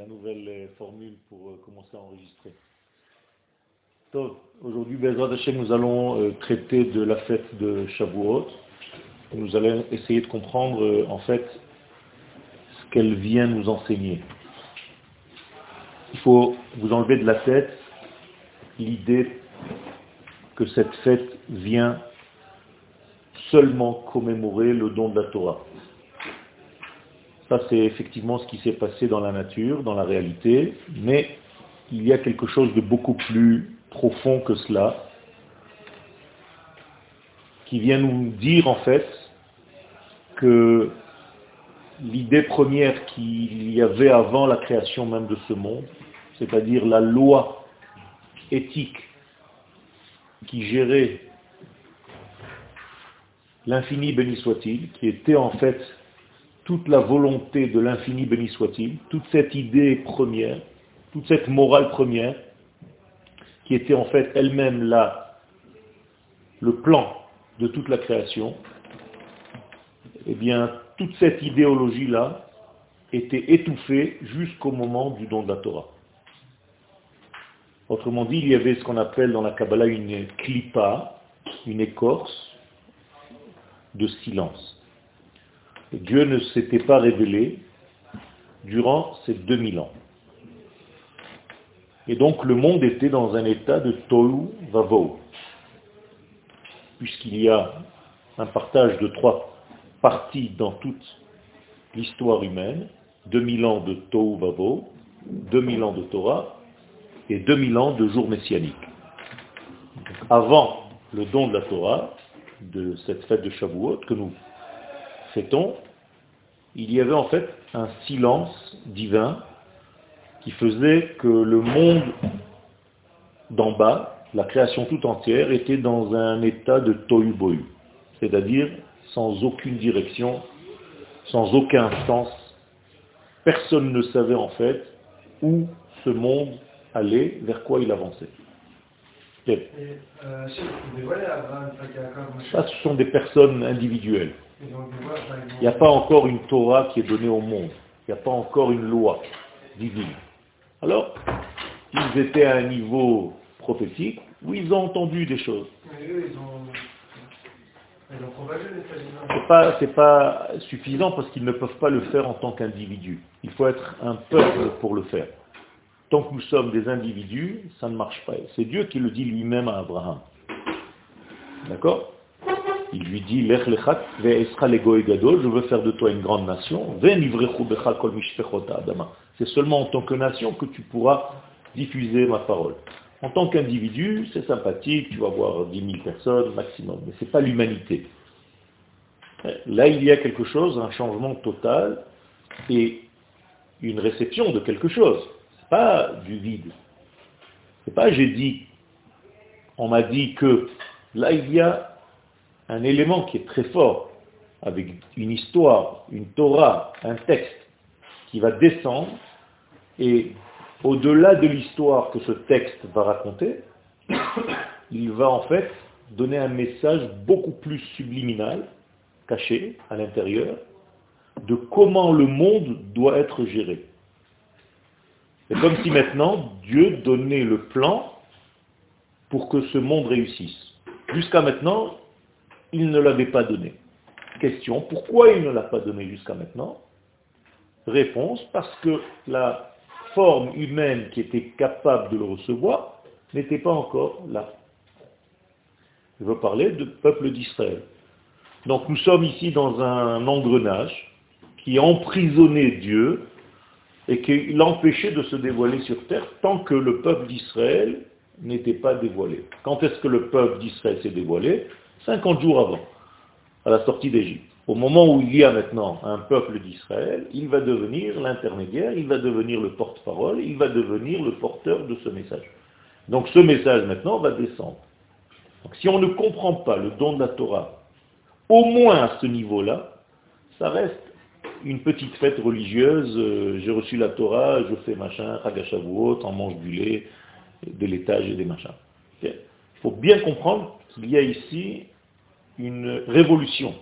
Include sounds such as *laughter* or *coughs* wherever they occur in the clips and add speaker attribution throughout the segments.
Speaker 1: la nouvelle euh, formule pour euh, commencer à enregistrer. Aujourd'hui, nous allons euh, traiter de la fête de Shavuot. Nous allons essayer de comprendre en fait ce qu'elle vient nous enseigner. Il faut vous enlever de la tête l'idée que cette fête vient seulement commémorer le don de la Torah. Ça, c'est effectivement ce qui s'est passé dans la nature, dans la réalité, mais il y a quelque chose de beaucoup plus profond que cela, qui vient nous dire en fait que l'idée première qu'il y avait avant la création même de ce monde, c'est-à-dire la loi éthique qui gérait l'infini béni soit-il, qui était en fait toute la volonté de l'infini béni soit-il, toute cette idée première, toute cette morale première, qui était en fait elle-même là, le plan de toute la création, eh bien, toute cette idéologie-là était étouffée jusqu'au moment du don de la Torah. Autrement dit, il y avait ce qu'on appelle dans la Kabbalah une klipa, une écorce de silence. Dieu ne s'était pas révélé durant ces 2000 ans. Et donc le monde était dans un état de Tolu Vavo, puisqu'il y a un partage de trois parties dans toute l'histoire humaine, 2000 ans de Tohu Vavo, 2000 ans de Torah et 2000 ans de jour messianique. Avant le don de la Torah, de cette fête de Shavuot que nous fêtons, il y avait en fait un silence divin qui faisait que le monde d'en bas, la création tout entière, était dans un état de tohu bohu, c'est-à-dire sans aucune direction, sans aucun sens. Personne ne savait en fait où ce monde allait, vers quoi il avançait.
Speaker 2: Euh,
Speaker 1: Ça, ce sont des personnes individuelles. Il n'y a pas encore une Torah qui est donnée au monde. Il n'y a pas encore une loi divine. Alors, ils étaient à un niveau prophétique où ils ont entendu des choses. Ce pas, pas suffisant parce qu'ils ne peuvent pas le faire en tant qu'individu. Il faut être un peuple pour le faire. Tant que nous sommes des individus, ça ne marche pas. C'est Dieu qui le dit lui-même à Abraham. D'accord? Il lui dit, je veux faire de toi une grande nation. C'est seulement en tant que nation que tu pourras diffuser ma parole. En tant qu'individu, c'est sympathique, tu vas voir 10 000 personnes maximum, mais ce n'est pas l'humanité. Là, il y a quelque chose, un changement total et une réception de quelque chose pas du vide. C'est pas j'ai dit, on m'a dit que. Là, il y a un élément qui est très fort, avec une histoire, une Torah, un texte, qui va descendre, et au-delà de l'histoire que ce texte va raconter, *coughs* il va en fait donner un message beaucoup plus subliminal, caché à l'intérieur, de comment le monde doit être géré. C'est comme si maintenant Dieu donnait le plan pour que ce monde réussisse. Jusqu'à maintenant, il ne l'avait pas donné. Question, pourquoi il ne l'a pas donné jusqu'à maintenant? Réponse, parce que la forme humaine qui était capable de le recevoir n'était pas encore là. Je veux parler du peuple d'Israël. Donc nous sommes ici dans un engrenage qui emprisonnait Dieu et qu'il l'empêchait de se dévoiler sur terre tant que le peuple d'Israël n'était pas dévoilé. Quand est-ce que le peuple d'Israël s'est dévoilé? 50 jours avant, à la sortie d'Égypte. Au moment où il y a maintenant un peuple d'Israël, il va devenir l'intermédiaire, il va devenir le porte-parole, il va devenir le porteur de ce message. Donc ce message maintenant va descendre. Donc si on ne comprend pas le don de la Torah, au moins à ce niveau-là, ça reste une petite fête religieuse, euh, j'ai reçu la Torah, je fais machin, Chagashavuot, on mange du lait, de laitage et des machins. Il faut bien comprendre qu'il y a ici une révolution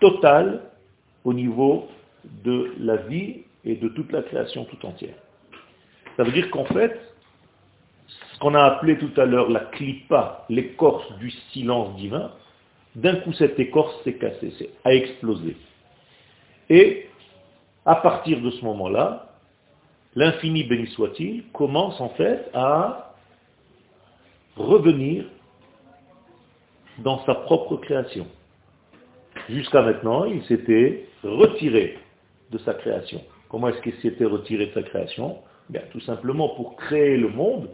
Speaker 1: totale au niveau de la vie et de toute la création tout entière. Ça veut dire qu'en fait, ce qu'on a appelé tout à l'heure la clipa, l'écorce du silence divin, d'un coup cette écorce s'est cassée, a explosé. Et à partir de ce moment-là, l'infini béni soit-il commence en fait à revenir dans sa propre création. Jusqu'à maintenant, il s'était retiré de sa création. Comment est-ce qu'il s'était retiré de sa création? Bien, Tout simplement, pour créer le monde,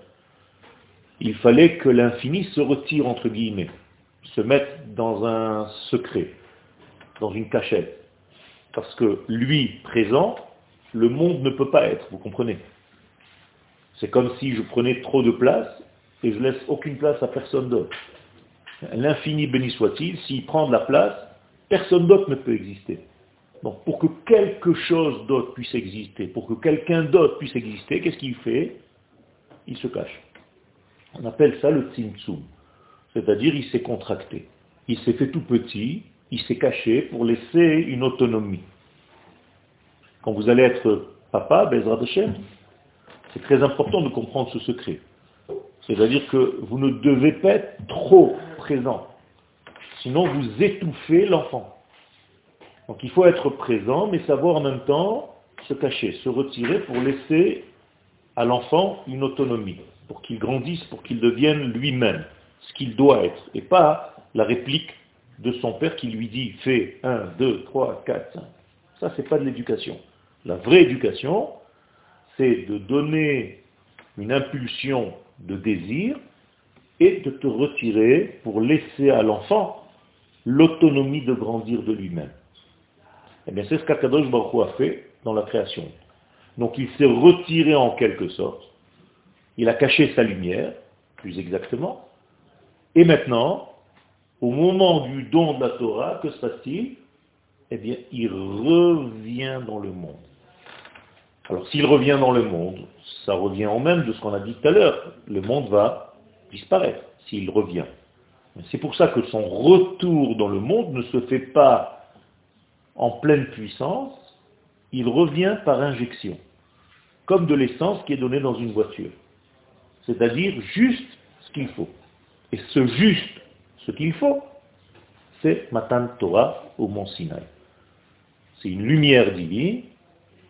Speaker 1: il fallait que l'infini se retire, entre guillemets, se mette dans un secret, dans une cachette. Parce que lui, présent, le monde ne peut pas être, vous comprenez? C'est comme si je prenais trop de place et je laisse aucune place à personne d'autre. L'infini béni soit-il, s'il prend de la place, personne d'autre ne peut exister. Donc pour que quelque chose d'autre puisse exister, pour que quelqu'un d'autre puisse exister, qu'est-ce qu'il fait? Il se cache. On appelle ça le tzimtzum. C'est-à-dire il s'est contracté. Il s'est fait tout petit, il s'est caché pour laisser une autonomie. Quand vous allez être papa, Bezrat Hashem, c'est très important de comprendre ce secret. C'est-à-dire que vous ne devez pas être trop présent. Sinon, vous étouffez l'enfant. Donc il faut être présent, mais savoir en même temps se cacher, se retirer pour laisser à l'enfant une autonomie, pour qu'il grandisse, pour qu'il devienne lui-même ce qu'il doit être, et pas la réplique de son père qui lui dit fais 1, 2, 3, 4, 5. Ça, c'est pas de l'éducation. La vraie éducation, c'est de donner une impulsion de désir et de te retirer pour laisser à l'enfant l'autonomie de grandir de lui-même. Eh bien, c'est ce qu'Akadosh Baruch a fait dans la création. Donc, il s'est retiré en quelque sorte. Il a caché sa lumière, plus exactement. Et maintenant, au moment du don de la Torah, que se passe-t-il? Eh bien, il revient dans le monde. Alors, s'il revient dans le monde, ça revient en même de ce qu'on a dit tout à l'heure. Le monde va disparaître s'il revient. C'est pour ça que son retour dans le monde ne se fait pas en pleine puissance, il revient par injection, comme de l'essence qui est donnée dans une voiture. C'est-à-dire juste ce qu'il faut. Et ce juste ce qu'il faut, c'est Matan Torah au mont Sinaï. C'est une lumière divine.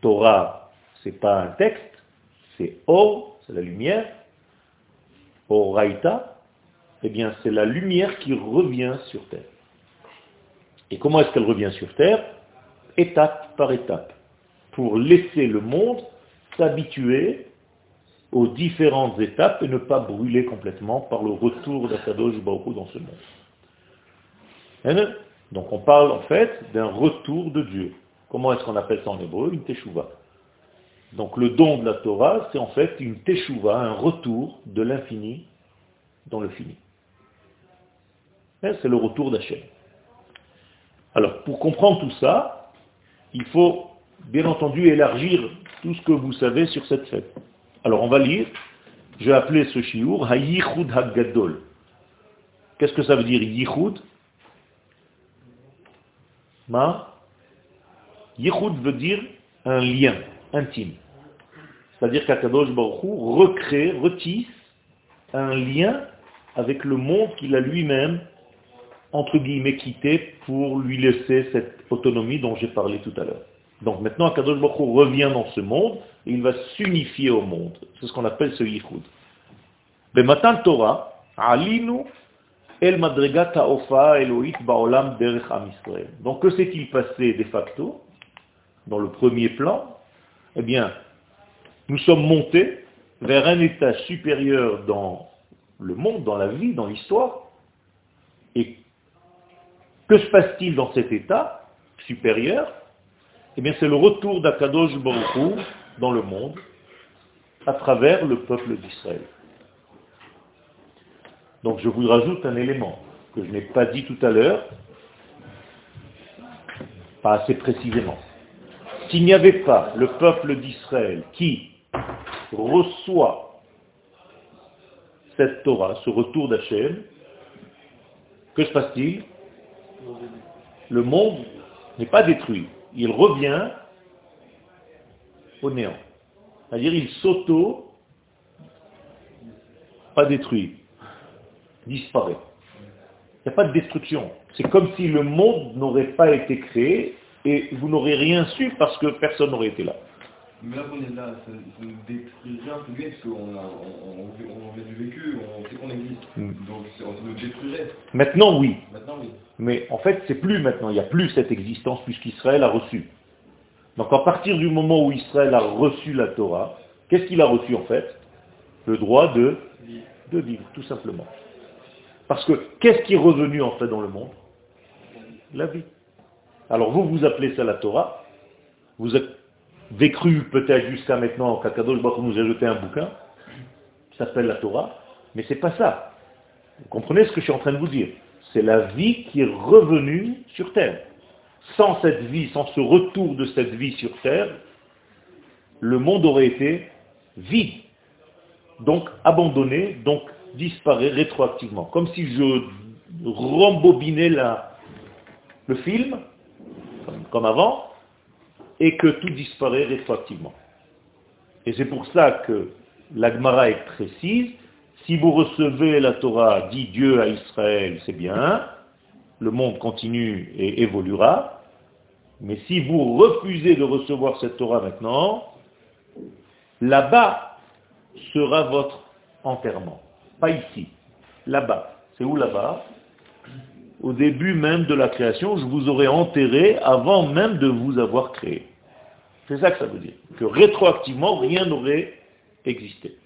Speaker 1: Torah, c'est pas un texte, c'est Or, c'est la lumière. Oraita, eh bien c'est la lumière qui revient sur terre. Et comment est-ce qu'elle revient sur terre? Étape par étape, pour laisser le monde s'habituer aux différentes étapes et ne pas brûler complètement par le retour d'Akadosh Baruch dans ce monde. Donc on parle en fait d'un retour de Dieu. Comment est-ce qu'on appelle ça en hébreu? Une teshuva. Donc le don de la Torah, c'est en fait une teshuva, un retour de l'infini dans le fini. C'est le retour d'Hachem. Alors, pour comprendre tout ça, il faut bien entendu élargir tout ce que vous savez sur cette fête. Alors, on va lire, j'ai appelé ce shiur Hayichud Hagadol. Qu'est-ce que ça veut dire Yichud? Ma? Yichud veut dire un lien intime. C'est-à-dire qu'Akadosh Baruch recrée, retisse un lien avec le monde qu'il a lui-même entre guillemets, quitter pour lui laisser cette autonomie dont j'ai parlé tout à l'heure. Donc maintenant, Akadosh Baruch revient dans ce monde et il va s'unifier au monde. C'est ce qu'on appelle ce yichud. matin Torah, alinu el madregata ofa eloït baolam derech am Donc que s'est-il passé de facto dans le premier plan? Eh bien, nous sommes montés vers un état supérieur dans le monde, dans la vie, dans l'histoire, et que se passe-t-il dans cet état supérieur? Eh bien, c'est le retour d'Akadosh Baruch dans le monde à travers le peuple d'Israël. Donc je vous rajoute un élément que je n'ai pas dit tout à l'heure, pas assez précisément. S'il n'y avait pas le peuple d'Israël qui reçoit cette Torah, ce retour d'Hachem, que se passe-t-il? Le monde n'est pas détruit. Il revient au néant. C'est-à-dire il s'auto, pas détruit, disparaît. Il n'y a pas de destruction. C'est comme si le monde n'aurait pas été créé et vous n'aurez rien su parce que personne n'aurait été là.
Speaker 2: Mais là qu'on est là, ça, ça nous détruit rien plus parce qu'on a, on, on, on a du vécu, on sait qu'on existe.
Speaker 1: Mm.
Speaker 2: Donc c'est- on nous détruirait.
Speaker 1: Maintenant, oui.
Speaker 2: Maintenant, oui.
Speaker 1: Mais en fait, c'est plus maintenant. Il n'y a plus cette existence puisqu'Israël a reçu. Donc à partir du moment où Israël a reçu la Torah, qu'est-ce qu'il a reçu en fait? Le droit de, de vivre, tout simplement. Parce que qu'est-ce qui est revenu en fait dans le monde? La vie. Alors vous, vous appelez ça la Torah? Vous cru peut-être jusqu'à maintenant qu'Akadosh Baruch nous a jeté un bouquin qui s'appelle la Torah, mais c'est pas ça. Vous comprenez ce que je suis en train de vous dire? C'est la vie qui est revenue sur terre. Sans cette vie, sans ce retour de cette vie sur terre, le monde aurait été vide, donc abandonné, donc disparaît rétroactivement. Comme si je rembobinais le film, comme avant, et que tout disparaît rétroactivement. Et c'est pour ça que l'Agmara est précise. Si vous recevez la Torah, dit Dieu à Israël, c'est bien, le monde continue et évoluera. Mais si vous refusez de recevoir cette Torah maintenant, là-bas sera votre enterrement. Pas ici, là-bas. C'est où là-bas? Au début même de la création, je vous aurais enterré avant même de vous avoir créé. C'est ça que ça veut dire. Que rétroactivement, rien n'aurait existé.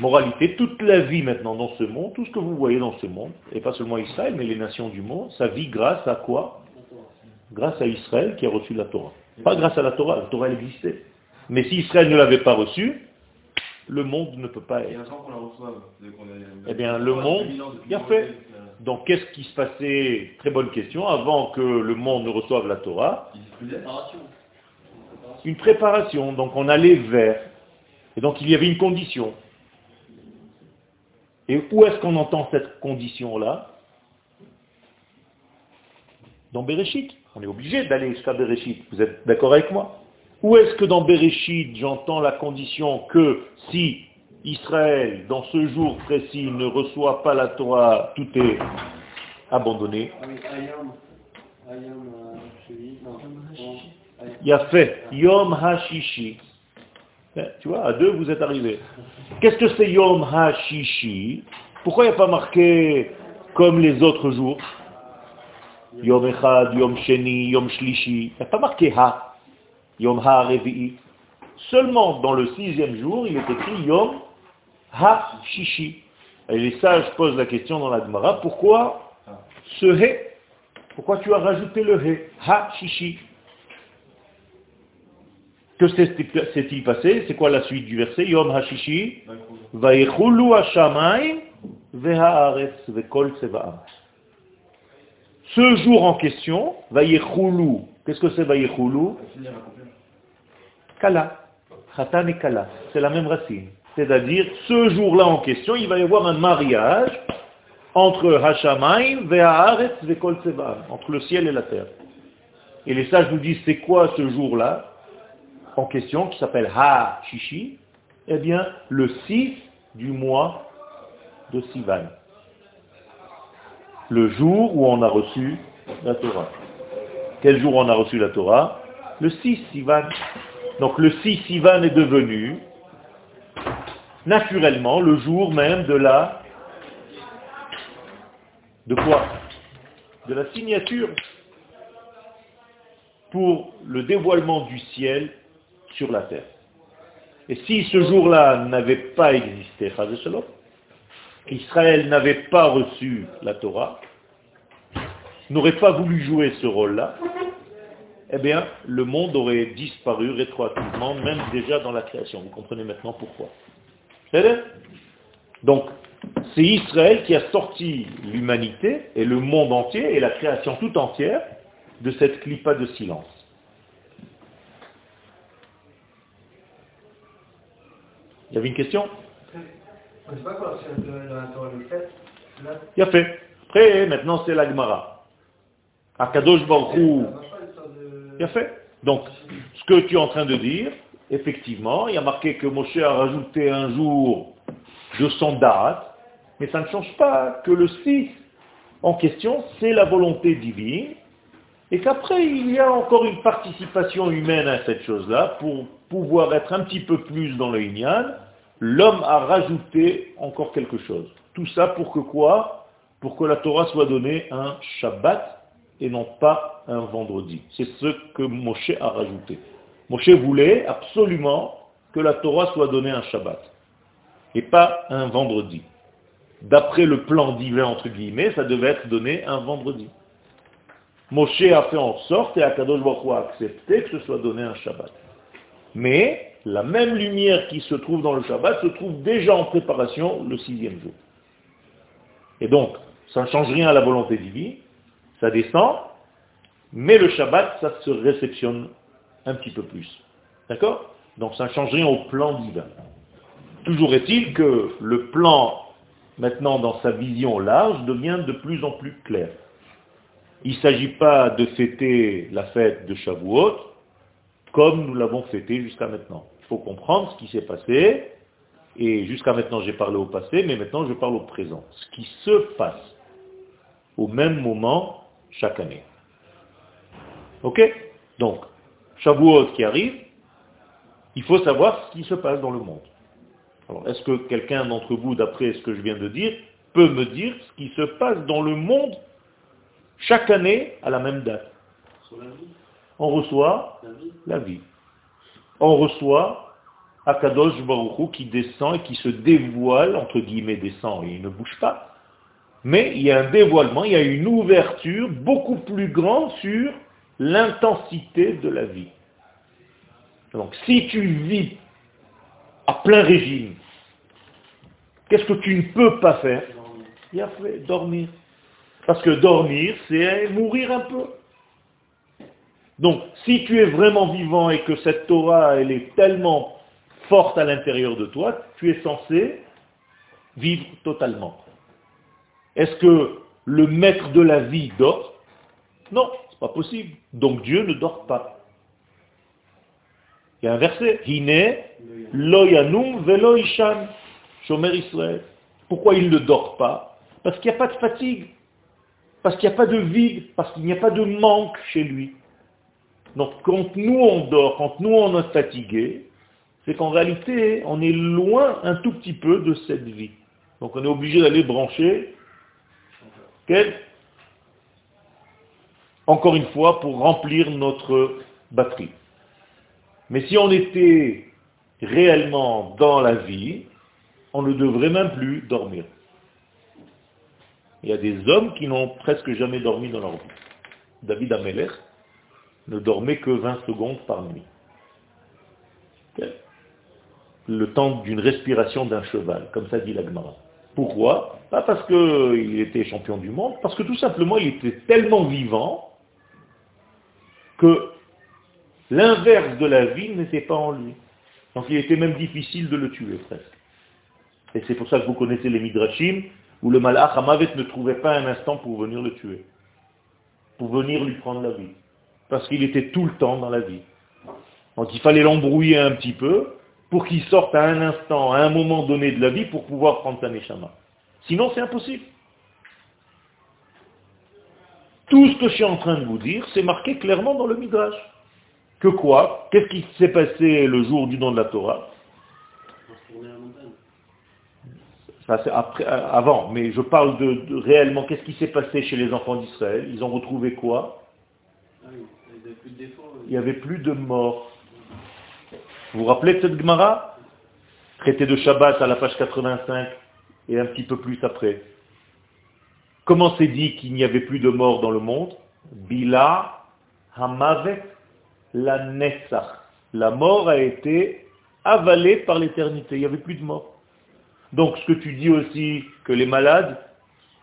Speaker 1: Moralité, toute la vie maintenant dans ce monde, tout ce que vous voyez dans ce monde, et pas seulement Israël, mais les nations du monde, ça vit grâce à quoi? Grâce à Israël qui a reçu la Torah. Pas grâce à la Torah, la Torah elle existait. Mais si Israël ne l'avait pas reçue, le monde ne peut pas être. Eh bien, le monde, bien fait. Donc qu'est-ce qui se passait? Très bonne question. Avant que le monde ne reçoive la Torah, une préparation. Donc on allait vers. Et donc il y avait une condition. Et où est-ce qu'on entend cette condition-là? Dans Bereshit. On est obligé d'aller jusqu'à Bereshit. Vous êtes d'accord avec moi? Où est-ce que dans Bereshit, j'entends la condition que si Israël, dans ce jour précis, ne reçoit pas la Torah, tout est abandonné? Il a fait Yom HaShishi. Eh, Tu vois, à deux, vous êtes arrivés. Qu'est-ce que c'est Yom HaShishi? Pourquoi il n'y a pas marqué comme les autres jours? Yom Echad, Yom Sheni, Yom Shlishi. Il n'y a pas marqué Ha. Yom HaRevi'i. Seulement dans le sixième jour, il est écrit Yom HaShishi. Et les sages posent la question dans la Gemara, pourquoi ce He? Pourquoi tu as rajouté le He? Ha-Shishi. Que s'est- s'est-il passé? C'est quoi la suite du verset? Yom Hashishi. Ce jour en question, Vayechulu, qu'est-ce que c'est
Speaker 2: accomplir.
Speaker 1: Kala. Khatan et Kala. C'est la même racine. C'est-à-dire, ce jour-là en question, il va y avoir un mariage entre Hashamayim Vehaaretz Vekol entre le ciel et la terre. Et les sages nous disent, c'est quoi ce jour-là en question, qui s'appelle Ha-Shishi? Eh bien, le 6 du mois de Sivan. Le jour où on a reçu la Torah. Quel jour on a reçu la Torah Le 6 Sivan. Donc le 6 Sivan est devenu naturellement le jour même de la... De quoi? De la signature pour le dévoilement du ciel sur la terre. Et si ce jour-là n'avait pas existé, Israël n'avait pas reçu la Torah, n'aurait pas voulu jouer ce rôle-là, eh bien, le monde aurait disparu rétroactivement, même déjà dans la création. Vous comprenez maintenant pourquoi. Donc, c'est Israël qui a sorti l'humanité et le monde entier et la création tout entière de cette clipa de silence. Il y avait une question? Il a fait. Après, maintenant c'est la Gemara. Akadosh Baruch Hu,
Speaker 3: ça marche pas l'histoire de.
Speaker 1: il a fait. Donc, ce que tu es en train de dire, effectivement, il y a marqué que Moshe a rajouté un jour de son date, mais ça ne change pas que le 6 en question, c'est la volonté divine, et qu'après, il y a encore une participation humaine à cette chose-là, pour pouvoir être un petit peu plus dans le Inyan, l'homme a rajouté encore quelque chose. Tout ça pour que quoi? Pour que la Torah soit donnée un Shabbat et non pas un vendredi. C'est ce que Moshe a rajouté. Moshe voulait absolument que la Torah soit donnée un Shabbat et pas un vendredi. D'après le plan divin, entre guillemets, ça devait être donné un vendredi. Moshe a fait en sorte, et Akadosh Baruch a accepté que ce soit donné un Shabbat. Mais la même lumière qui se trouve dans le Shabbat se trouve déjà en préparation le sixième jour. Et donc, ça ne change rien à la volonté divine, ça descend, mais le Shabbat, ça se réceptionne un petit peu plus. D'accord? Donc ça ne change rien au plan divin. Toujours est-il que le plan, maintenant dans sa vision large, devient de plus en plus clair. Il ne s'agit pas de fêter la fête de Shavuot comme nous l'avons fêté jusqu'à maintenant. Il faut comprendre ce qui s'est passé, et jusqu'à maintenant j'ai parlé au passé, mais maintenant je parle au présent. Ce qui se passe au même moment chaque année. Ok? Donc, Shavuot qui arrive, il faut savoir ce qui se passe dans le monde. Alors, est-ce que quelqu'un d'entre vous, d'après ce que je viens de dire, peut me dire ce qui se passe dans le monde chaque année à la même date? On reçoit la vie? On reçoit Akadosh Baruch qui descend et qui se dévoile, entre guillemets descend et il ne bouge pas. Mais il y a un dévoilement, il y a une ouverture beaucoup plus grande sur l'intensité de la vie. Donc si tu vis à plein régime, qu'est-ce que tu ne peux pas faire? Il a fait dormir. Parce que dormir, c'est mourir un peu. Donc, si tu es vraiment vivant et que cette Torah, elle est tellement forte à l'intérieur de toi, tu es censé vivre totalement. Est-ce que le maître de la vie dort? Non, c'est pas possible. Donc Dieu ne dort pas. Il y a un verset. Hine. Shomer. Pourquoi il ne dort pas? Parce qu'il n'y a pas de fatigue. Parce qu'il n'y a pas de vide. Parce qu'il n'y a pas de manque chez lui. Donc quand nous on dort, quand nous on est fatigué, c'est qu'en réalité on est loin un tout petit peu de cette vie. Donc on est obligé d'aller brancher encore une fois pour remplir notre batterie. Mais si on était réellement dans la vie, on ne devrait même plus dormir. Il y a des hommes qui n'ont presque jamais dormi dans leur vie. David Ameller, ne dormait que 20 secondes par nuit. Le temps d'une respiration d'un cheval, comme ça dit l'Agmara. Pourquoi? Pas parce qu'il était champion du monde, parce que tout simplement il était tellement vivant que l'inverse de la vie n'était pas en lui. Donc il était même difficile de le tuer presque. Et c'est pour ça que vous connaissez les Midrashim, où le Malach Hamavet ne trouvait pas un instant pour venir le tuer, pour venir lui prendre la vie parce qu'il était tout le temps dans la vie. Donc il fallait l'embrouiller un petit peu pour qu'il sorte à un instant, à un moment donné de la vie pour pouvoir prendre sa neshama. Sinon c'est impossible. Tout ce que je suis en train de vous dire, c'est marqué clairement dans le Midrash. Que quoi? Qu'est-ce qui s'est passé le jour du don de la Torah? Ça c'est après, euh, avant, mais je parle de réellement qu'est-ce qui s'est passé chez les enfants d'Israël? Ils ont retrouvé quoi? Il n'y avait plus de morts. Vous vous rappelez de cette Gemara? Traité de Shabbat à la page 85 et un petit peu plus après. Comment c'est dit qu'il n'y avait plus de morts dans le monde? Bila Hamavet la Nessach. La mort a été avalée par l'éternité. Il n'y avait plus de mort. Donc ce que tu dis aussi, que les malades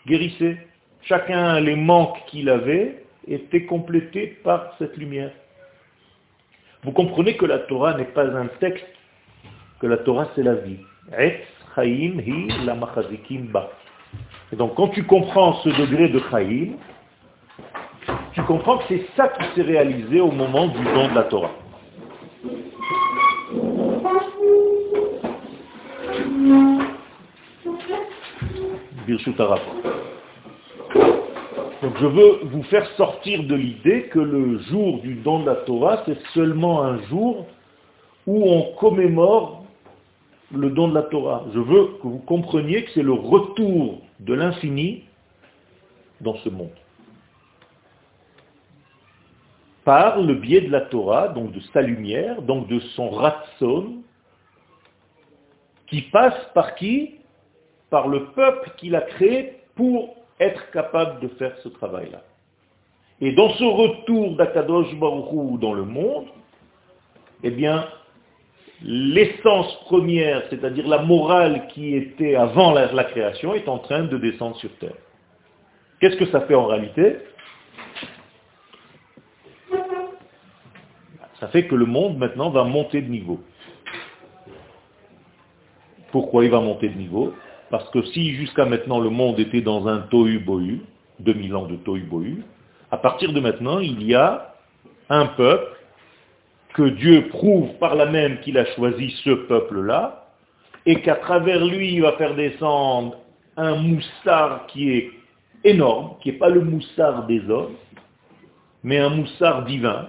Speaker 1: guérissaient. Chacun les manques qu'il avait était complété par cette lumière. Vous comprenez que la Torah n'est pas un texte, que la Torah c'est la vie. Et donc quand tu comprends ce degré de Chaim, tu comprends que c'est ça qui s'est réalisé au moment du don de la Torah. Donc je veux vous faire sortir de l'idée que le jour du don de la Torah, c'est seulement un jour où on commémore le don de la Torah. Je veux que vous compreniez que c'est le retour de l'infini dans ce monde. Par le biais de la Torah, donc de sa lumière, donc de son ratson, qui passe par qui? Par le peuple qu'il a créé pour être capable de faire ce travail-là. Et dans ce retour d'Akadosh Baruch dans le monde, eh bien, l'essence première, c'est-à-dire la morale qui était avant la, création, est en train de descendre sur terre. Qu'est-ce que ça fait en réalité? Ça fait que le monde maintenant va monter de niveau. Pourquoi il va monter de niveau? Parce que si jusqu'à maintenant le monde était dans un tohu-bohu, 2000 ans de tohu-bohu, à partir de maintenant, il y a un peuple que Dieu prouve par la même qu'il a choisi ce peuple-là, et qu'à travers lui, il va faire descendre un moussard qui est énorme, qui n'est pas le moussard des hommes, mais un moussard divin.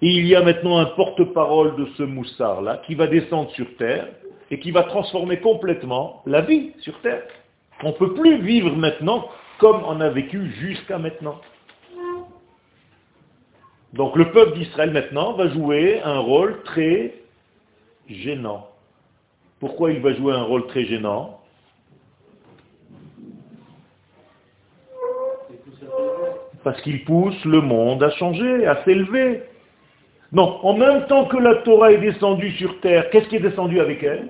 Speaker 1: Et il y a maintenant un porte-parole de ce moussard-là qui va descendre sur terre et qui va transformer complètement la vie sur terre. On ne peut plus vivre maintenant comme on a vécu jusqu'à maintenant. Donc le peuple d'Israël maintenant va jouer un rôle très gênant. Pourquoi il va jouer un rôle très gênant? Parce qu'il pousse le monde à changer, à s'élever. Non, en même temps que la Torah est descendue sur terre, qu'est-ce qui est descendu avec elle?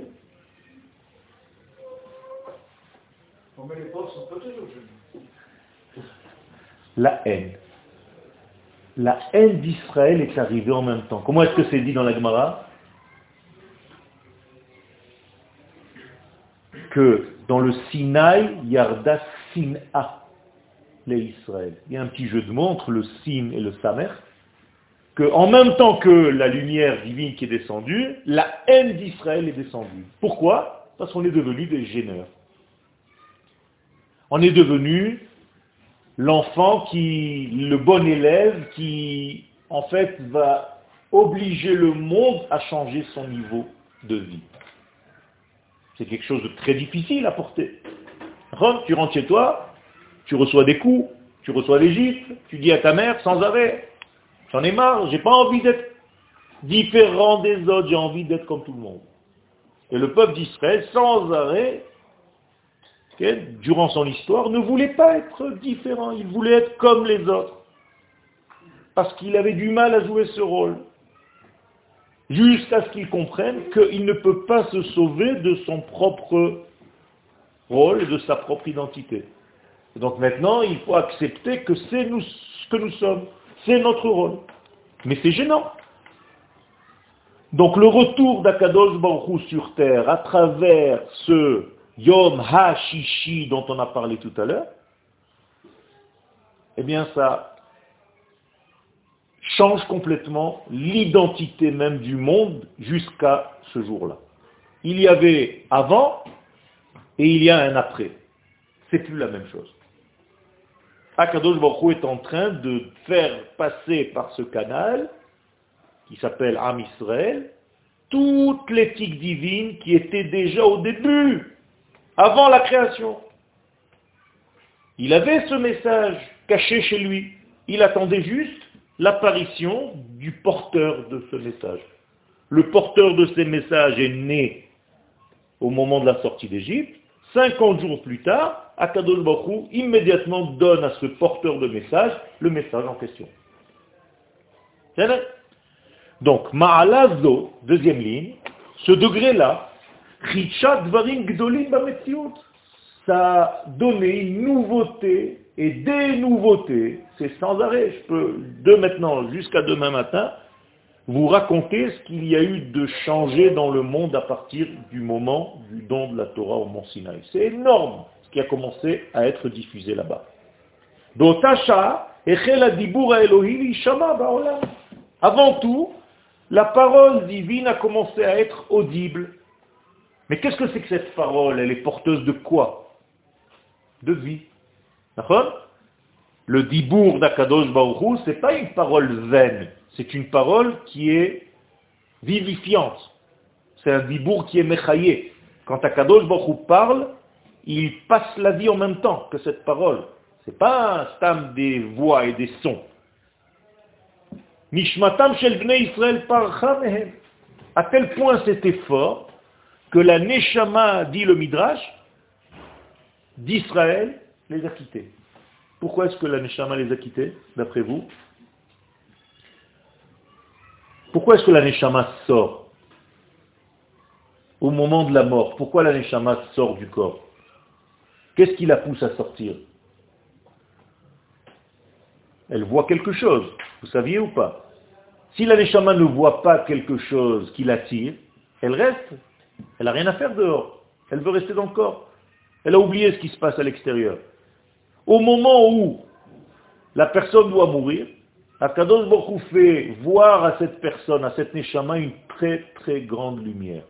Speaker 1: La haine la haine d'Israël est arrivée en même temps. Comment est-ce que c'est dit dans la Gemara? Que dans le Sinaï, Yarda Sin'a, les Israël. Il y a un petit jeu de mots entre le Sin et le Samer, que en même temps que la lumière divine qui est descendue, la haine d'Israël est descendue. Pourquoi? Parce qu'on est devenu des gêneurs. On est devenu l'enfant qui, le bon élève qui, en fait, va obliger le monde à changer son niveau de vie. C'est quelque chose de très difficile à porter. tu rentres chez toi, tu reçois des coups, tu reçois des tu dis à ta mère sans arrêt, j'en ai marre, j'ai pas envie d'être différent des autres, j'ai envie d'être comme tout le monde. Et le peuple d'Israël, sans arrêt, durant son histoire, ne voulait pas être différent, il voulait être comme les autres. Parce qu'il avait du mal à jouer ce rôle. Jusqu'à ce qu'il comprenne qu'il ne peut pas se sauver de son propre rôle, de sa propre identité. donc maintenant, il faut accepter que c'est nous ce que nous sommes. C'est notre rôle. Mais c'est gênant. Donc le retour d'Akadosh Baruch sur terre à travers ce Yom HaShishi dont on a parlé tout à l'heure, eh bien ça change complètement l'identité même du monde jusqu'à ce jour-là. Il y avait avant et il y a un après. C'est plus la même chose. Akadosh Baruch est en train de faire passer par ce canal, qui s'appelle Am Israël, toute l'éthique divine qui était déjà au début avant la création. Il avait ce message caché chez lui. Il attendait juste l'apparition du porteur de ce message. Le porteur de ces messages est né au moment de la sortie d'Égypte. 50 jours plus tard, Akadosh Baruch immédiatement donne à ce porteur de message le message en question. Donc, Ma'alazo, deuxième ligne, ce degré-là, ça a donné une nouveauté et des nouveautés, c'est sans arrêt, je peux de maintenant jusqu'à demain matin vous raconter ce qu'il y a eu de changé dans le monde à partir du moment du don de la Torah au Mont Sinaï. C'est énorme ce qui a commencé à être diffusé là-bas. Avant tout, la parole divine a commencé à être audible. Mais qu'est-ce que c'est que cette parole? Elle est porteuse de quoi? De vie. D'accord? Le dibour d'Akadosh Baruch ce n'est pas une parole vaine, c'est une parole qui est vivifiante. C'est un dibour qui est méchaillé. Quand Akadosh Baruch parle, il passe la vie en même temps que cette parole. Ce n'est pas un stam des voix et des sons. Nishmatam À tel point c'était fort que la Neshama, dit le Midrash, d'Israël les a quittés. Pourquoi est-ce que la Neshama les a quittés, d'après vous? Pourquoi est-ce que la Neshama sort au moment de la mort? Pourquoi la Neshama sort du corps? Qu'est-ce qui la pousse à sortir? Elle voit quelque chose. Vous saviez ou pas? Si la Neshama ne voit pas quelque chose qui l'attire, elle reste. Elle n'a rien à faire dehors. Elle veut rester dans le corps. Elle a oublié ce qui se passe à l'extérieur. Au moment où la personne doit mourir, Akadosh Baruch fait voir à cette personne, à cette Neshama, une très très grande lumière.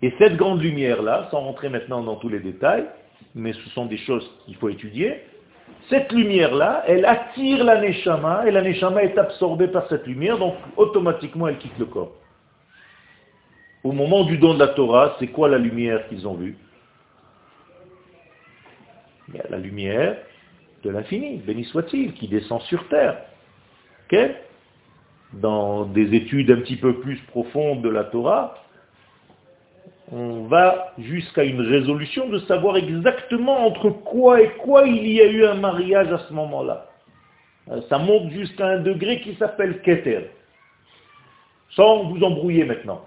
Speaker 1: Et cette grande lumière-là, sans rentrer maintenant dans tous les détails, mais ce sont des choses qu'il faut étudier, cette lumière-là, elle attire la Neshama, et la Neshama est absorbée par cette lumière, donc automatiquement elle quitte le corps. Au moment du don de la Torah, c'est quoi la lumière qu'ils ont vue? La lumière de l'infini, béni soit-il, qui descend sur terre. Dans des études un petit peu plus profondes de la Torah, on va jusqu'à une résolution de savoir exactement entre quoi et quoi il y a eu un mariage à ce moment-là. Euh, ça monte jusqu'à un degré qui s'appelle Keter. Sans vous embrouiller maintenant.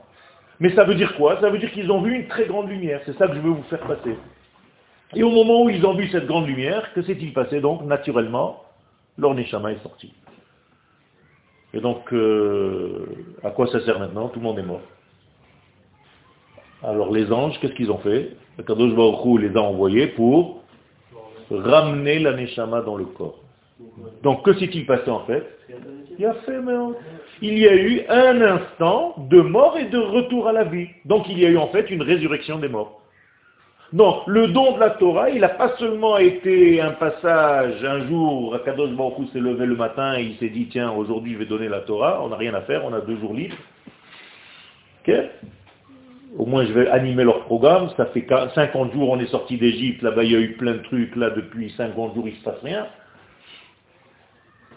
Speaker 1: Mais ça veut dire quoi? Ça veut dire qu'ils ont vu une très grande lumière. C'est ça que je veux vous faire passer. Et au moment où ils ont vu cette grande lumière, que s'est-il passé? Donc, naturellement, leur Neshama est sorti. Et donc, euh, à quoi ça sert maintenant? Tout le monde est mort. Alors les anges, qu'est-ce qu'ils ont fait? Le Kadosh Baruch les a envoyés pour ramener la Neshama dans le corps. Donc que s'est-il passé en fait? Il y a eu un instant de mort et de retour à la vie. Donc il y a eu en fait une résurrection des morts. Donc le don de la Torah, il n'a pas seulement été un passage, un jour, Kadosh Baruch s'est levé le matin et il s'est dit, tiens, aujourd'hui je vais donner la Torah, on n'a rien à faire, on a deux jours libres. Ok? Au moins je vais animer leur programme, ça fait 50 jours on est sorti d'Égypte, là-bas il y a eu plein de trucs, là depuis 50 jours il ne se passe rien.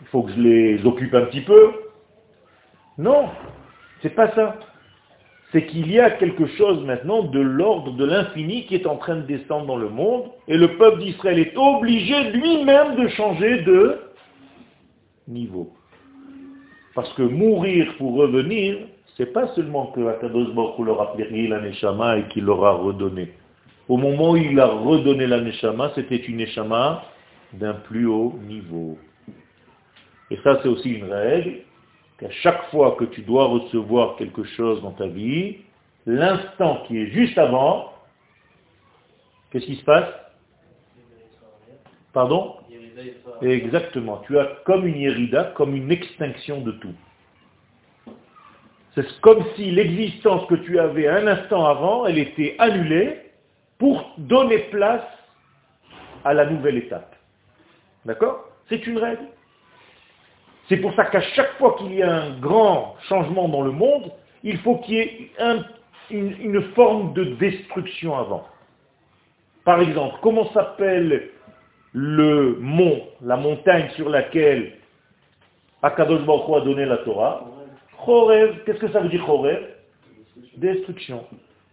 Speaker 1: Il faut que je les occupe un petit peu. Non, c'est pas ça. C'est qu'il y a quelque chose maintenant de l'ordre de l'infini qui est en train de descendre dans le monde, et le peuple d'Israël est obligé lui-même de changer de niveau. Parce que mourir pour revenir, c'est pas seulement que Akadosh Baruch leur a pris la Neshama et qu'il leur a redonné. Au moment où il a redonné la Neshama, c'était une Neshama d'un plus haut niveau. Et ça, c'est aussi une règle, qu'à chaque fois que tu dois recevoir quelque chose dans ta vie, l'instant qui est juste avant, qu'est-ce qui se passe? Pardon? Exactement. Tu as comme une irida, comme une extinction de tout. C'est comme si l'existence que tu avais un instant avant, elle était annulée pour donner place à la nouvelle étape. D'accord? C'est une règle. C'est pour ça qu'à chaque fois qu'il y a un grand changement dans le monde, il faut qu'il y ait une, une, forme de destruction avant. Par exemple, comment s'appelle le mont, la montagne sur laquelle Akadosh Baruch a donné la Torah? Chorev, qu'est-ce que ça veut dire Chorev? Destruction.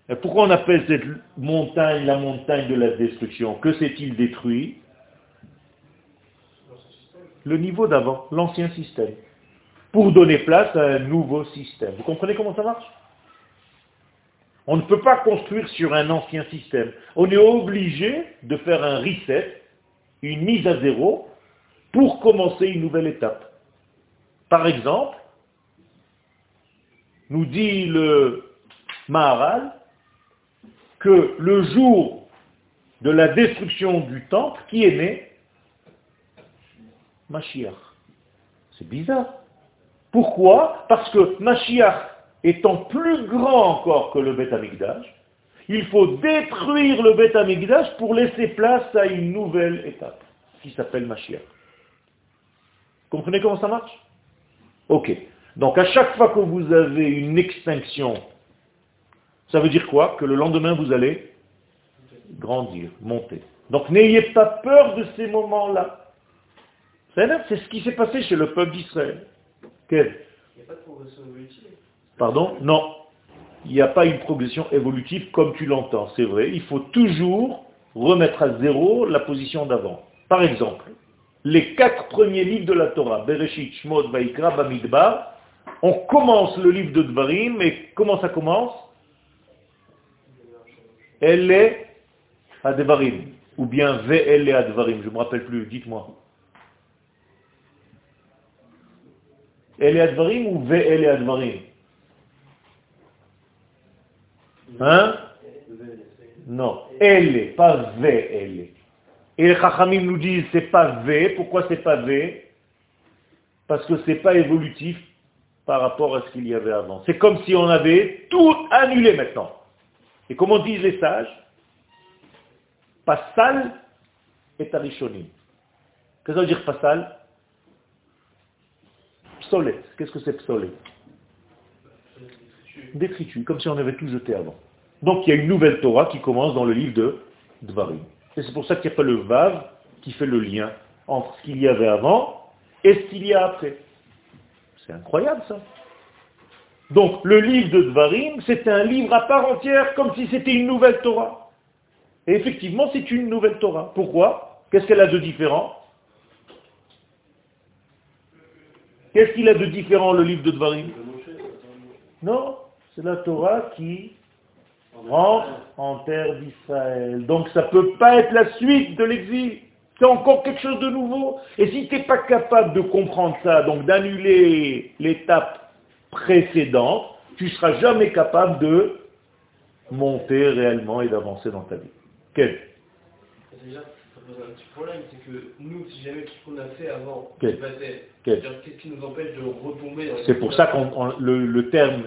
Speaker 1: Et pourquoi on appelle cette montagne la montagne de la destruction? Que s'est-il détruit? Le niveau d'avant, l'ancien système. Pour donner place à un nouveau système. Vous comprenez comment ça marche? On ne peut pas construire sur un ancien système. On est obligé de faire un reset, une mise à zéro, pour commencer une nouvelle étape. Par exemple, nous dit le Maharal que le jour de la destruction du temple, qui est né? Mashiach. C'est bizarre. Pourquoi? Parce que Mashiach étant plus grand encore que le Beth Amikdash, il faut détruire le Beth pour laisser place à une nouvelle étape, qui s'appelle Mashiach. Comprenez comment ça marche? Ok. Donc à chaque fois que vous avez une extinction, ça veut dire quoi? Que le lendemain vous allez grandir, monter. Donc n'ayez pas peur de ces moments-là. C'est ce qui s'est passé chez le peuple d'Israël. Quel?
Speaker 4: Il n'y a pas de progression évolutive.
Speaker 1: Pardon? Non. Il n'y a pas une progression évolutive comme tu l'entends, c'est vrai. Il faut toujours remettre à zéro la position d'avant. Par exemple, les quatre premiers livres de la Torah, Bereshit, Shmot, Vaikra, Bamidbar, on commence le livre de Dvarim, et comment ça commence? Elle est à Devarim, ou bien elle est à Dvarim, je ne me rappelle plus, dites-moi. Elle est à Dvarim Hein Non, elle est, pas V, elle est. Et les Chachamim nous disent c'est pas V. Pourquoi c'est pas V Parce que c'est pas évolutif par rapport à ce qu'il y avait avant. C'est comme si on avait tout annulé maintenant. Et comme on disent les sages, Passal est Arishonim. Qu'est-ce que ça veut dire Passal Qu'est-ce que c'est psolette Détritus, comme si on avait tout jeté avant. Donc il y a une nouvelle Torah qui commence dans le livre de Dvarim. Et c'est pour ça qu'il n'y a pas le Vav qui fait le lien entre ce qu'il y avait avant et ce qu'il y a après. C'est incroyable ça. Donc le livre de Dvarim, c'est un livre à part entière, comme si c'était une nouvelle Torah. Et effectivement, c'est une nouvelle Torah. Pourquoi? Qu'est-ce qu'elle a de différent? Qu'est-ce qu'il a de différent le livre de Dvarim Non, c'est la Torah qui rentre en terre d'Israël. Donc ça ne peut pas être la suite de l'exil. C'est encore quelque chose de nouveau. Et si tu n'es pas capable de comprendre ça, donc d'annuler l'étape précédente, tu ne seras jamais capable de monter réellement et d'avancer dans ta vie. Quel?
Speaker 4: Un petit problème, c'est que nous, si jamais tout ce qu'on a fait avant,
Speaker 1: Quel
Speaker 4: Qu'est-ce qui nous empêche de retomber dans
Speaker 1: C'est pour ça que le, le terme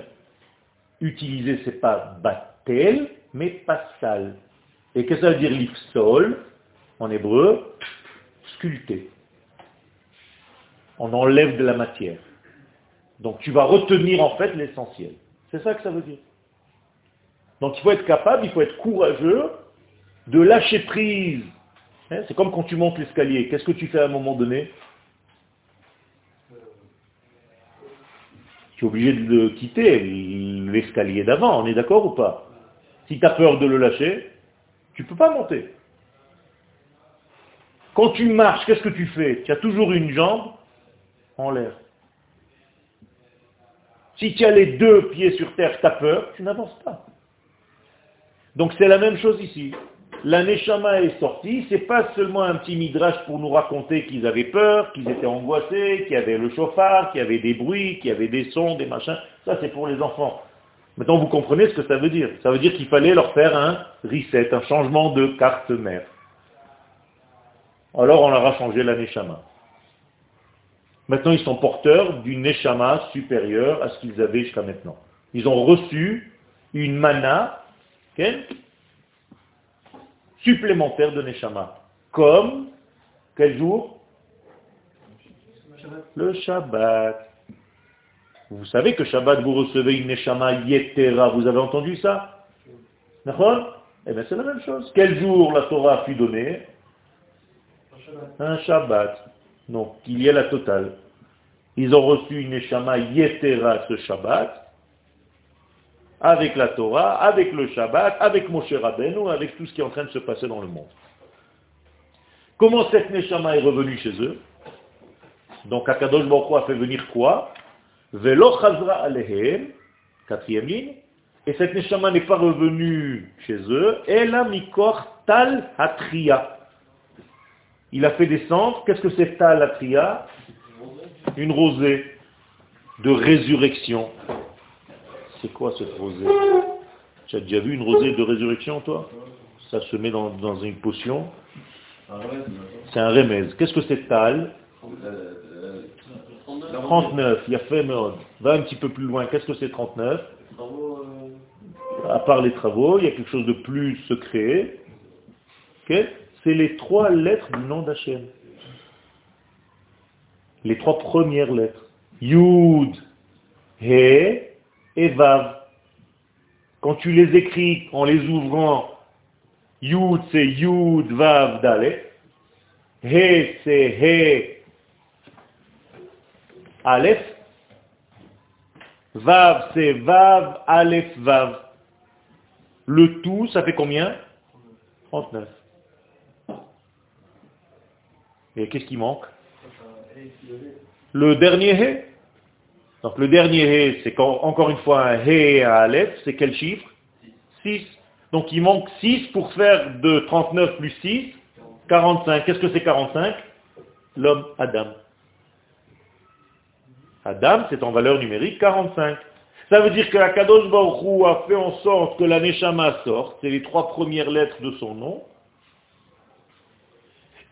Speaker 1: utilisé, c'est pas batel, mais passal. Et qu'est-ce que ça veut dire l'ifsol en hébreu Sculpter. On enlève de la matière. Donc tu vas retenir en fait l'essentiel. C'est ça que ça veut dire. Donc il faut être capable, il faut être courageux de lâcher prise. Hein, c'est comme quand tu montes l'escalier. Qu'est-ce que tu fais à un moment donné Tu es obligé de quitter l'escalier d'avant, on est d'accord ou pas Si tu as peur de le lâcher, tu ne peux pas monter. Quand tu marches, qu'est-ce que tu fais Tu as toujours une jambe en l'air. Si tu as les deux pieds sur terre, tu as peur, tu n'avances pas. Donc c'est la même chose ici la Neshama est sortie, c'est pas seulement un petit midrash pour nous raconter qu'ils avaient peur, qu'ils étaient angoissés, qu'il y avait le chauffard, qu'il y avait des bruits, qu'il y avait des sons, des machins. Ça, c'est pour les enfants. Maintenant, vous comprenez ce que ça veut dire. Ça veut dire qu'il fallait leur faire un reset, un changement de carte mère. Alors, on leur a changé la Neshama. Maintenant, ils sont porteurs d'une Neshama supérieure à ce qu'ils avaient jusqu'à maintenant. Ils ont reçu une mana, supplémentaire de Neshama. Comme, quel jour Le Shabbat. Vous savez que Shabbat, vous recevez une Neshama Yetera. Vous avez entendu ça D'accord Eh bien, c'est la même chose. Quel jour la Torah fut donnée Un Shabbat. Donc, il y a la totale. Ils ont reçu une Neshama Yetera ce Shabbat avec la Torah, avec le Shabbat, avec Moshe Rabbeinu, avec tout ce qui est en train de se passer dans le monde. Comment cette Neshama est revenue chez eux? Donc Akadosh Baruch a fait venir quoi? Velo Chazra Alehem, quatrième ligne, et cette Neshama n'est pas revenue chez eux, elle a mikor tal hatria. Il a fait descendre, qu'est-ce que c'est tal hatria? Une rosée de résurrection. C'est quoi cette rosée? Tu as déjà vu une rosée de résurrection, toi? Ça se met dans, une potion. C'est un remède. Qu'est-ce que c'est tal 39, il a fait Va un petit peu plus loin. Qu'est-ce que c'est 39
Speaker 4: Travaux, euh,
Speaker 1: À part les travaux, il y a quelque chose de plus secret. C'est les trois lettres du nom d'Hachem. Les trois premières lettres. Yud, He et Vav. Quand tu les écris en les ouvrant, Yud c'est Yud, Vav, Dalet. He c'est He, Aleph. Vav c'est Vav, Aleph, Vav. Le tout, ça fait combien? 39. Et qu'est-ce qui manque? Le dernier He? Donc le dernier He, c'est encore une fois un He à Aleph, c'est quel chiffre? 6. Donc il manque 6 pour faire de 39 plus 6, 45. Qu'est-ce que c'est 45 L'homme Adam. Adam, c'est en valeur numérique 45. Ça veut dire que la Kadosh Baruch a fait en sorte que la Neshama sorte, c'est les trois premières lettres de son nom,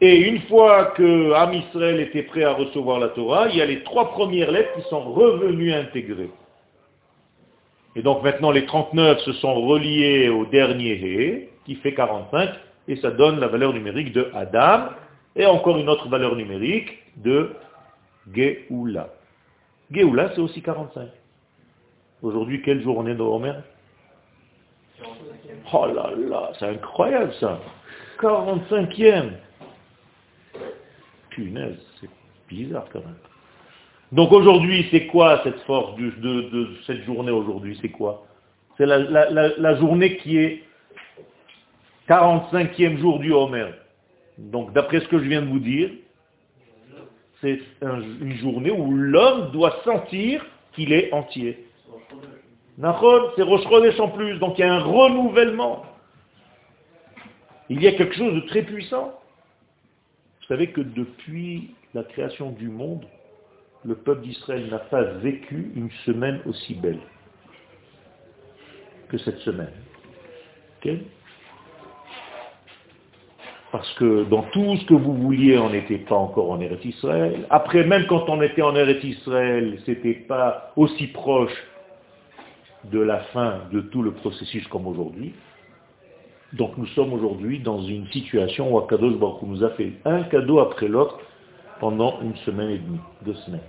Speaker 1: et une fois que Am Israël était prêt à recevoir la Torah, il y a les trois premières lettres qui sont revenues intégrées. Et donc maintenant les 39 se sont reliés au dernier He, qui fait 45, et ça donne la valeur numérique de Adam, et encore une autre valeur numérique de Geoula. Geoula, c'est aussi 45. Aujourd'hui, quelle journée de Homer Oh là là, c'est incroyable ça 45e punaise, c'est bizarre quand même. Donc aujourd'hui, c'est quoi cette force de, cette journée aujourd'hui? C'est quoi? C'est la, journée qui est 45e jour du Homer. Donc d'après ce que je viens de vous dire, c'est une journée où l'homme doit sentir qu'il est entier. C'est Rosh en plus, donc il y a un renouvellement. Il y a quelque chose de très puissant. Vous savez que depuis la création du monde, le peuple d'Israël n'a pas vécu une semaine aussi belle que cette semaine. Parce que dans tout ce que vous vouliez, on n'était pas encore en Eretz Israël. Après, même quand on était en Eretz Israël, ce n'était pas aussi proche de la fin de tout le processus comme aujourd'hui. Donc nous sommes aujourd'hui dans une situation où Akadosh Baruch nous a fait un cadeau après l'autre pendant une semaine et demie, deux semaines.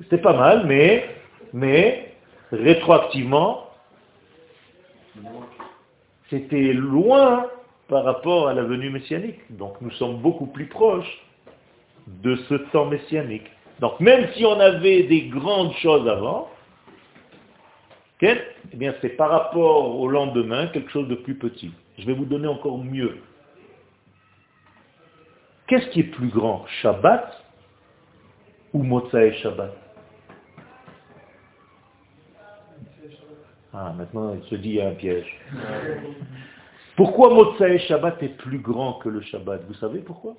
Speaker 1: C'était pas mal, mais, mais rétroactivement, c'était loin par rapport à la venue messianique. Donc nous sommes beaucoup plus proches de ce temps messianique. Donc même si on avait des grandes choses avant, eh bien, c'est par rapport au lendemain quelque chose de plus petit. Je vais vous donner encore mieux. Qu'est-ce qui est plus grand, Shabbat ou Motsai Shabbat? Ah, maintenant, il se dit, il y a un piège. Pourquoi Motsai Shabbat est plus grand que le Shabbat? Vous savez pourquoi?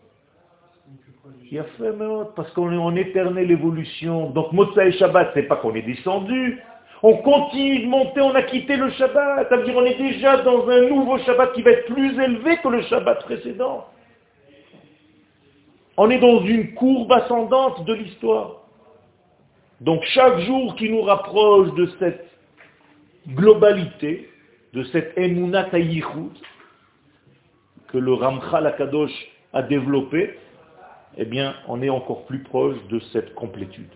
Speaker 1: Il a fait, parce qu'on est en éternelle évolution. Donc Motsai Shabbat, c'est pas qu'on est descendu, on continue de monter, on a quitté le Shabbat. Ça veut dire on est déjà dans un nouveau Shabbat qui va être plus élevé que le Shabbat précédent. On est dans une courbe ascendante de l'histoire. Donc chaque jour qui nous rapproche de cette globalité, de cette emunat que le Ramchal Akadosh a développé, eh bien, on est encore plus proche de cette complétude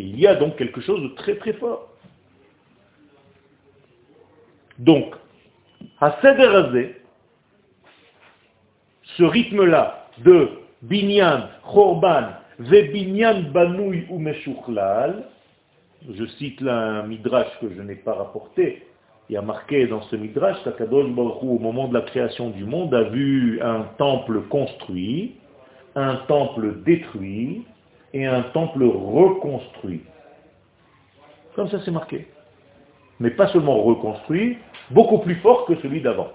Speaker 1: il y a donc quelque chose de très très fort. Donc, à ce rythme-là de Binyan, Chorban, Vebinyan Banouy ou je cite là un midrash que je n'ai pas rapporté, il y a marqué dans ce midrash qu'Akadosh Baruch au moment de la création du monde, a vu un temple construit, un temple détruit, et un temple reconstruit. Comme ça c'est marqué. Mais pas seulement reconstruit, beaucoup plus fort que celui d'avant.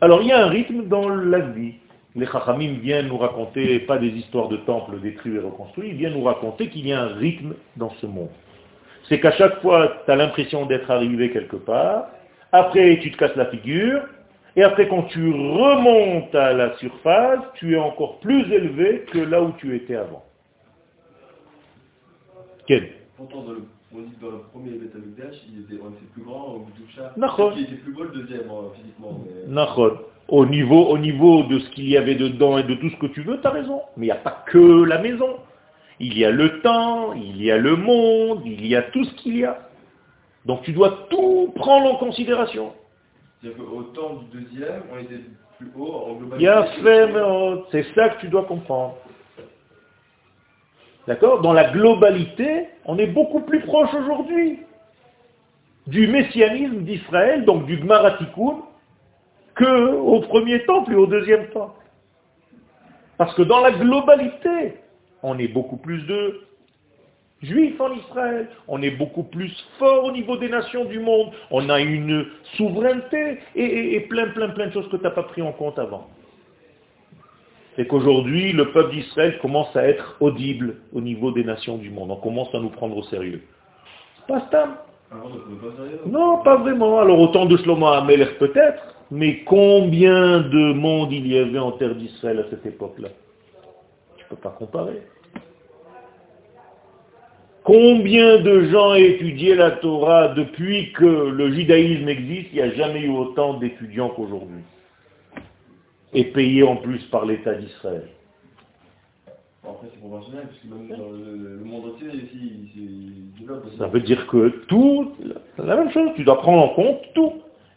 Speaker 1: Alors il y a un rythme dans la vie. Les Chachamim viennent nous raconter, pas des histoires de temples détruits et reconstruits, ils viennent nous raconter qu'il y a un rythme dans ce monde. C'est qu'à chaque fois, tu as l'impression d'être arrivé quelque part, après tu te casses la figure, Et après, quand tu remontes à la surface, tu es encore plus élevé que là où tu étais avant. Quel
Speaker 2: Pourtant, dans le, on dit que dans le premier Beth Amikdash, il était, on était plus grand au bout du chat.
Speaker 1: D'accord.
Speaker 2: Il était plus beau le deuxième, hein, physiquement. Mais...
Speaker 1: Au niveau, au niveau de ce qu'il y avait dedans et de tout ce que tu veux, tu as raison. Mais il n'y a pas que la maison. Il y a le temps, il y a le monde, il y a tout ce qu'il y a. Donc tu dois tout prendre en considération.
Speaker 2: C'est-à-dire qu'au temps du deuxième, on était plus haut en globalité.
Speaker 1: C'est ça que tu dois comprendre. D'accord? Dans la globalité, on est beaucoup plus proche aujourd'hui du messianisme d'Israël, donc du Gmaratikoun, que au premier temple et au deuxième temple. Parce que dans la globalité, on est beaucoup plus de juifs en Israël, on est beaucoup plus fort au niveau des nations du monde, on a une souveraineté et, et- et plein, plein, plein de choses que tu n'as pas pris en compte avant. C'est qu'aujourd'hui, le peuple d'Israël commence à être audible au niveau des nations du monde. On commence à nous prendre au sérieux. C'est pas
Speaker 2: ne sérieux.
Speaker 1: Non, pas vraiment. Alors autant de Shlomo Amelech peut-être, mais combien de monde il y avait en terre d'Israël à cette époque-là? Tu peux pas comparer. Combien de gens ont étudié la Torah depuis que le judaïsme existe? Il n'y a jamais eu autant d'étudiants qu'aujourd'hui. Et payés en plus par l'État d'Israël.
Speaker 2: Après, c'est proportionnel, parce que même dans le, le monde entier, ici, développe.
Speaker 1: Ça veut dire que tout, c'est la même chose, tu dois prendre en compte tout.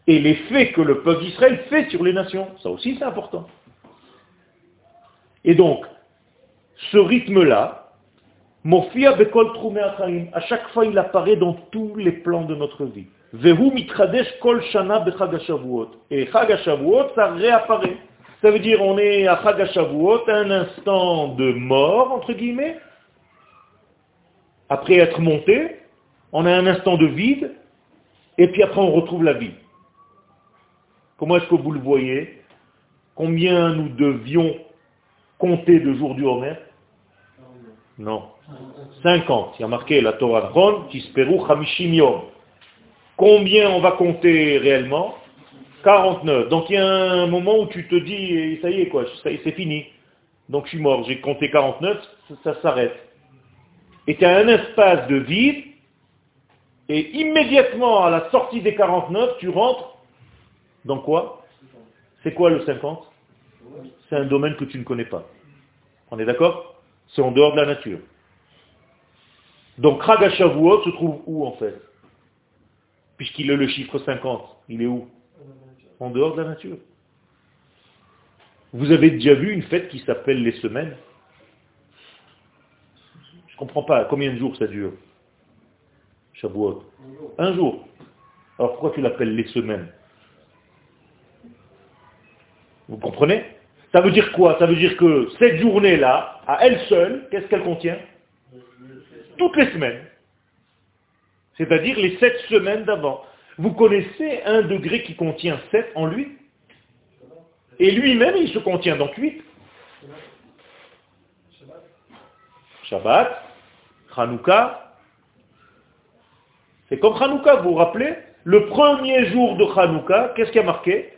Speaker 1: Et les faits que le peuple d'Israël fait sur les nations, ça aussi c'est important. Et donc, ce rythme-là, Mofia Bekol à chaque fois il apparaît dans tous les plans de notre vie. Mitradesh kol shana. Et Chag ça réapparaît. Ça veut dire on est à Chag un instant de mort, entre guillemets, après être monté, on a un instant de vide, et puis après on retrouve la vie. Comment est-ce que vous le voyez? Combien nous devions compter de jours du Homer? Non. 50. Il y a marqué la Torah Ron, Tisperu Hamishim. Combien on va compter réellement? 49. Donc il y a un moment où tu te dis, eh, ça y est quoi, c'est fini. Donc je suis mort, j'ai compté 49, ça, ça s'arrête. Et tu as un espace de vide, et immédiatement à la sortie des 49, tu rentres dans quoi? C'est quoi le 50 C'est un domaine que tu ne connais pas. On est d'accord? C'est en dehors de la nature. Donc Chag se trouve où en fait? Puisqu'il est le chiffre 50, il est où? En dehors de la nature. Vous avez déjà vu une fête qui s'appelle les semaines? Je ne comprends pas. Combien de jours ça dure Shavuot? Un jour. Alors pourquoi tu l'appelles les semaines? Vous comprenez? Ça veut dire quoi? Ça veut dire que cette journée-là, à elle seule, qu'est-ce qu'elle contient? Toutes les semaines. C'est-à-dire les sept semaines d'avant. Vous connaissez un degré qui contient sept en lui? Et lui-même, il se contient donc huit. Shabbat, Hanouka. C'est comme Hanouka, vous vous rappelez? Le premier jour de Hanouka, qu'est-ce qui a marqué?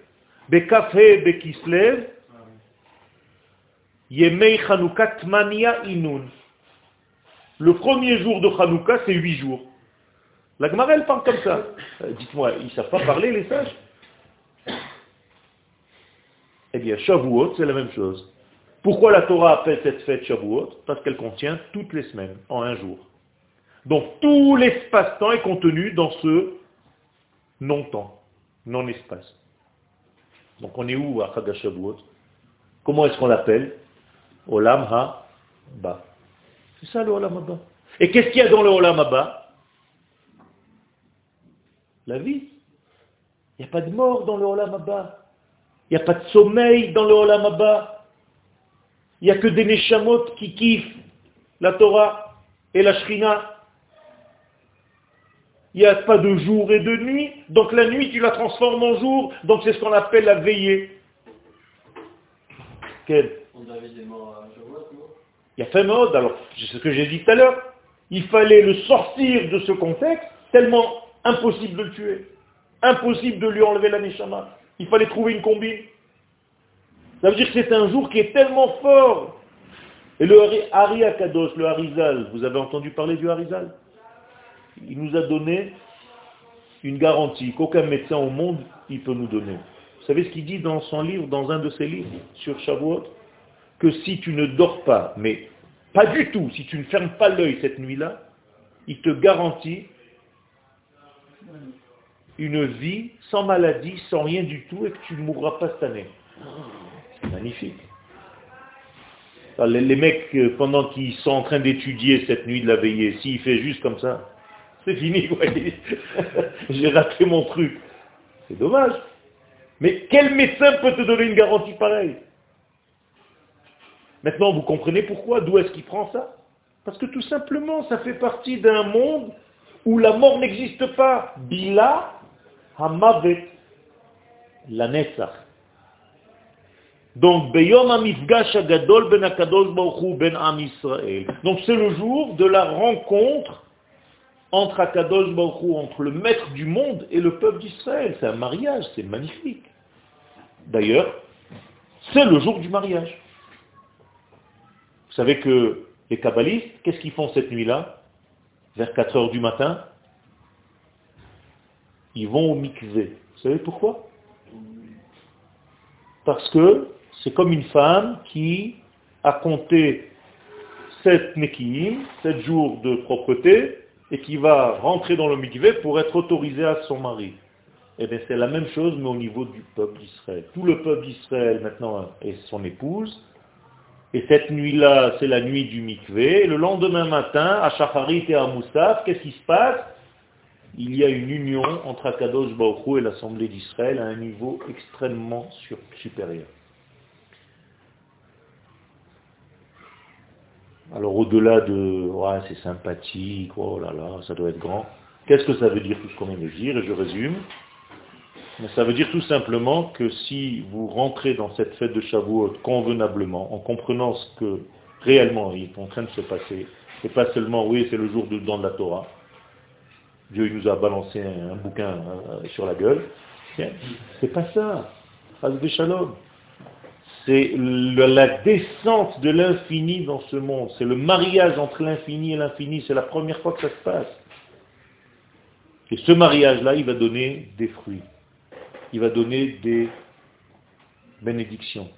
Speaker 1: Bekafé Bekislev, Yemei Hanouka Tmania Inun. Le premier jour de Hanouka, c'est huit jours. La Gemara, elle parle comme ça. Euh, Dites-moi, ils ne savent pas parler, les sages? Eh bien, Shavuot, c'est la même chose. Pourquoi la Torah appelle cette fête Shavuot? Parce qu'elle contient toutes les semaines, en un jour. Donc, tout l'espace-temps est contenu dans ce non-temps, non-espace. Donc, on est où à Chag Comment est-ce qu'on l'appelle? Olam Ha-Ba. C'est ça le Olam. Et qu'est-ce qu'il y a dans le Olam la vie. Il n'y a pas de mort dans le Olam. Il n'y a pas de sommeil dans le Olam. Il n'y a que des Neshamot qui kiffent la Torah et la Shrina. Il n'y a pas de jour et de nuit. Donc la nuit, tu la transformes en jour. Donc c'est ce qu'on appelle la veillée. Quel?
Speaker 4: On avait des morts à Shavuot, non
Speaker 1: Il y a fait mode. Alors, c'est ce que j'ai dit tout à l'heure. Il fallait le sortir de ce contexte tellement impossible de le tuer. Impossible de lui enlever la neshama. Il fallait trouver une combine. Ça veut dire que c'est un jour qui est tellement fort. Et le Hari Akadosh, le Harizal, vous avez entendu parler du Harizal? Il nous a donné une garantie qu'aucun médecin au monde il peut nous donner. Vous savez ce qu'il dit dans son livre, dans un de ses livres sur Shavuot? Si tu ne dors pas, mais pas du tout, si tu ne fermes pas l'œil cette nuit-là, il te garantit une vie sans maladie, sans rien du tout, et que tu ne mourras pas cette année. Magnifique. Les, mecs, euh, pendant qu'ils sont en train d'étudier cette nuit de la veillée, s'il fait juste comme ça, *laughs* c'est fini, *laughs* J'ai raté mon truc. C'est dommage. Mais quel médecin peut te donner une garantie pareille? Maintenant, vous comprenez pourquoi D'où est-ce qu'il prend ça? Parce que tout simplement, ça fait partie d'un monde où la mort n'existe pas. Bila hamavet la Donc, ben Donc, c'est le jour de la rencontre entre Akadosh Baruch entre le maître du monde et le peuple d'Israël. C'est un mariage, c'est magnifique. D'ailleurs, c'est le jour du mariage. Vous savez que les kabbalistes, qu'est-ce qu'ils font cette nuit-là? Vers 4 heures du matin, ils vont au mikvé. Vous savez pourquoi? Parce que c'est comme une femme qui a compté 7 nekiim, 7 jours de propreté, et qui va rentrer dans le mikvé pour être autorisé à son mari. Eh bien, c'est la même chose, mais au niveau du peuple d'Israël. Tout le peuple d'Israël, maintenant, est son épouse. Et cette nuit-là, c'est la nuit du mikvé. Le lendemain matin, à Shacharit et à Moussaf, qu'est-ce qui se passe? Il y a une union entre Akadosh Baruch et l'Assemblée d'Israël à un niveau extrêmement supérieur. Alors au-delà de ouais, c'est sympathique, oh là là, ça doit être grand, qu'est-ce que ça veut dire tout ce qu'on vient de dire? Et je résume. Mais ça veut dire tout simplement que si vous rentrez dans cette fête de Shavuot convenablement, en comprenant ce que réellement il est en train de se passer, et pas seulement, oui, c'est le jour de, dans de la Torah, Dieu nous a balancé un, bouquin euh, sur la gueule, c'est pas ça. Shalom c'est la descente de l'infini dans ce monde. C'est le mariage entre l'infini et l'infini. C'est la première fois que ça se passe. Et ce mariage-là, il va donner des fruits. Il va donner des bénédictions.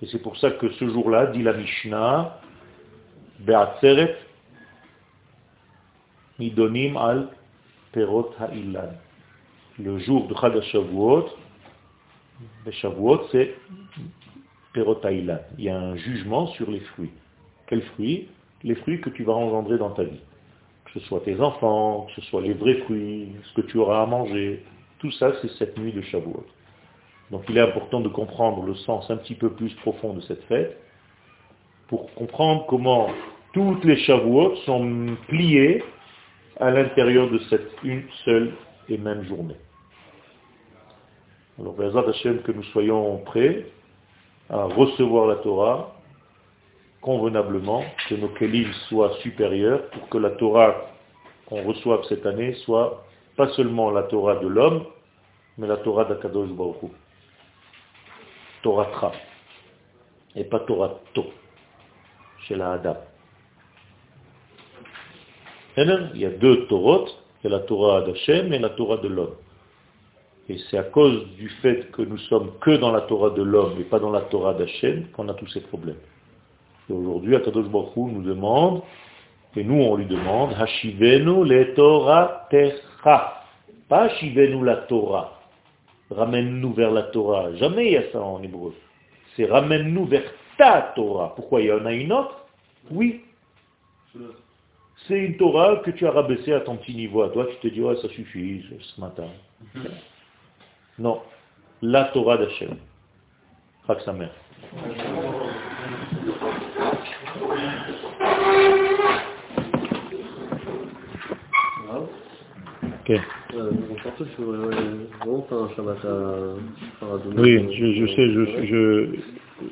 Speaker 1: Et c'est pour ça que ce jour-là, dit la Mishnah, Be'atzeret, Midonim al Perot Ha'ilan. Le jour de Chag Shavuot, Shavuot, c'est il y a un jugement sur les fruits. Quels fruits? Les fruits que tu vas engendrer dans ta vie. Que ce soit tes enfants, que ce soit les vrais fruits, ce que tu auras à manger. Tout ça, c'est cette nuit de Shavuot. Donc il est important de comprendre le sens un petit peu plus profond de cette fête pour comprendre comment toutes les Shavuot sont pliées à l'intérieur de cette une seule et même journée. Alors, Bézat Hashem, que nous soyons prêts à recevoir la Torah convenablement, que nos kelim soient supérieurs pour que la Torah qu'on reçoive cette année soit pas seulement la Torah de l'homme, mais la Torah d'Akadosh Baruch Torah Tra, et pas Torah To, chez la Adam. Il y a deux Torahs, il y a la Torah d'Hachem et la Torah de l'homme. Et c'est à cause du fait que nous sommes que dans la Torah de l'homme et pas dans la Torah d'Hachem qu'on a tous ces problèmes. Et aujourd'hui, Akadosh Baruch nous demande, et nous on lui demande, Hashivenu le Torah Techa. Pas Hashivenu la Torah. Ramène-nous vers la Torah. Jamais il y a ça en hébreu. C'est ramène-nous vers ta Torah. Pourquoi il y en a une autre? Oui. C'est une Torah que tu as rabaissée à ton petit niveau. À toi, tu te dis, ouais, ça suffit ce matin. *laughs* Non, la Torah d'Hachem. Chag sa mère. *laughs* Ok.
Speaker 4: on sur vraiment un Shabbat à,
Speaker 1: Oui, je, je sais, je, je,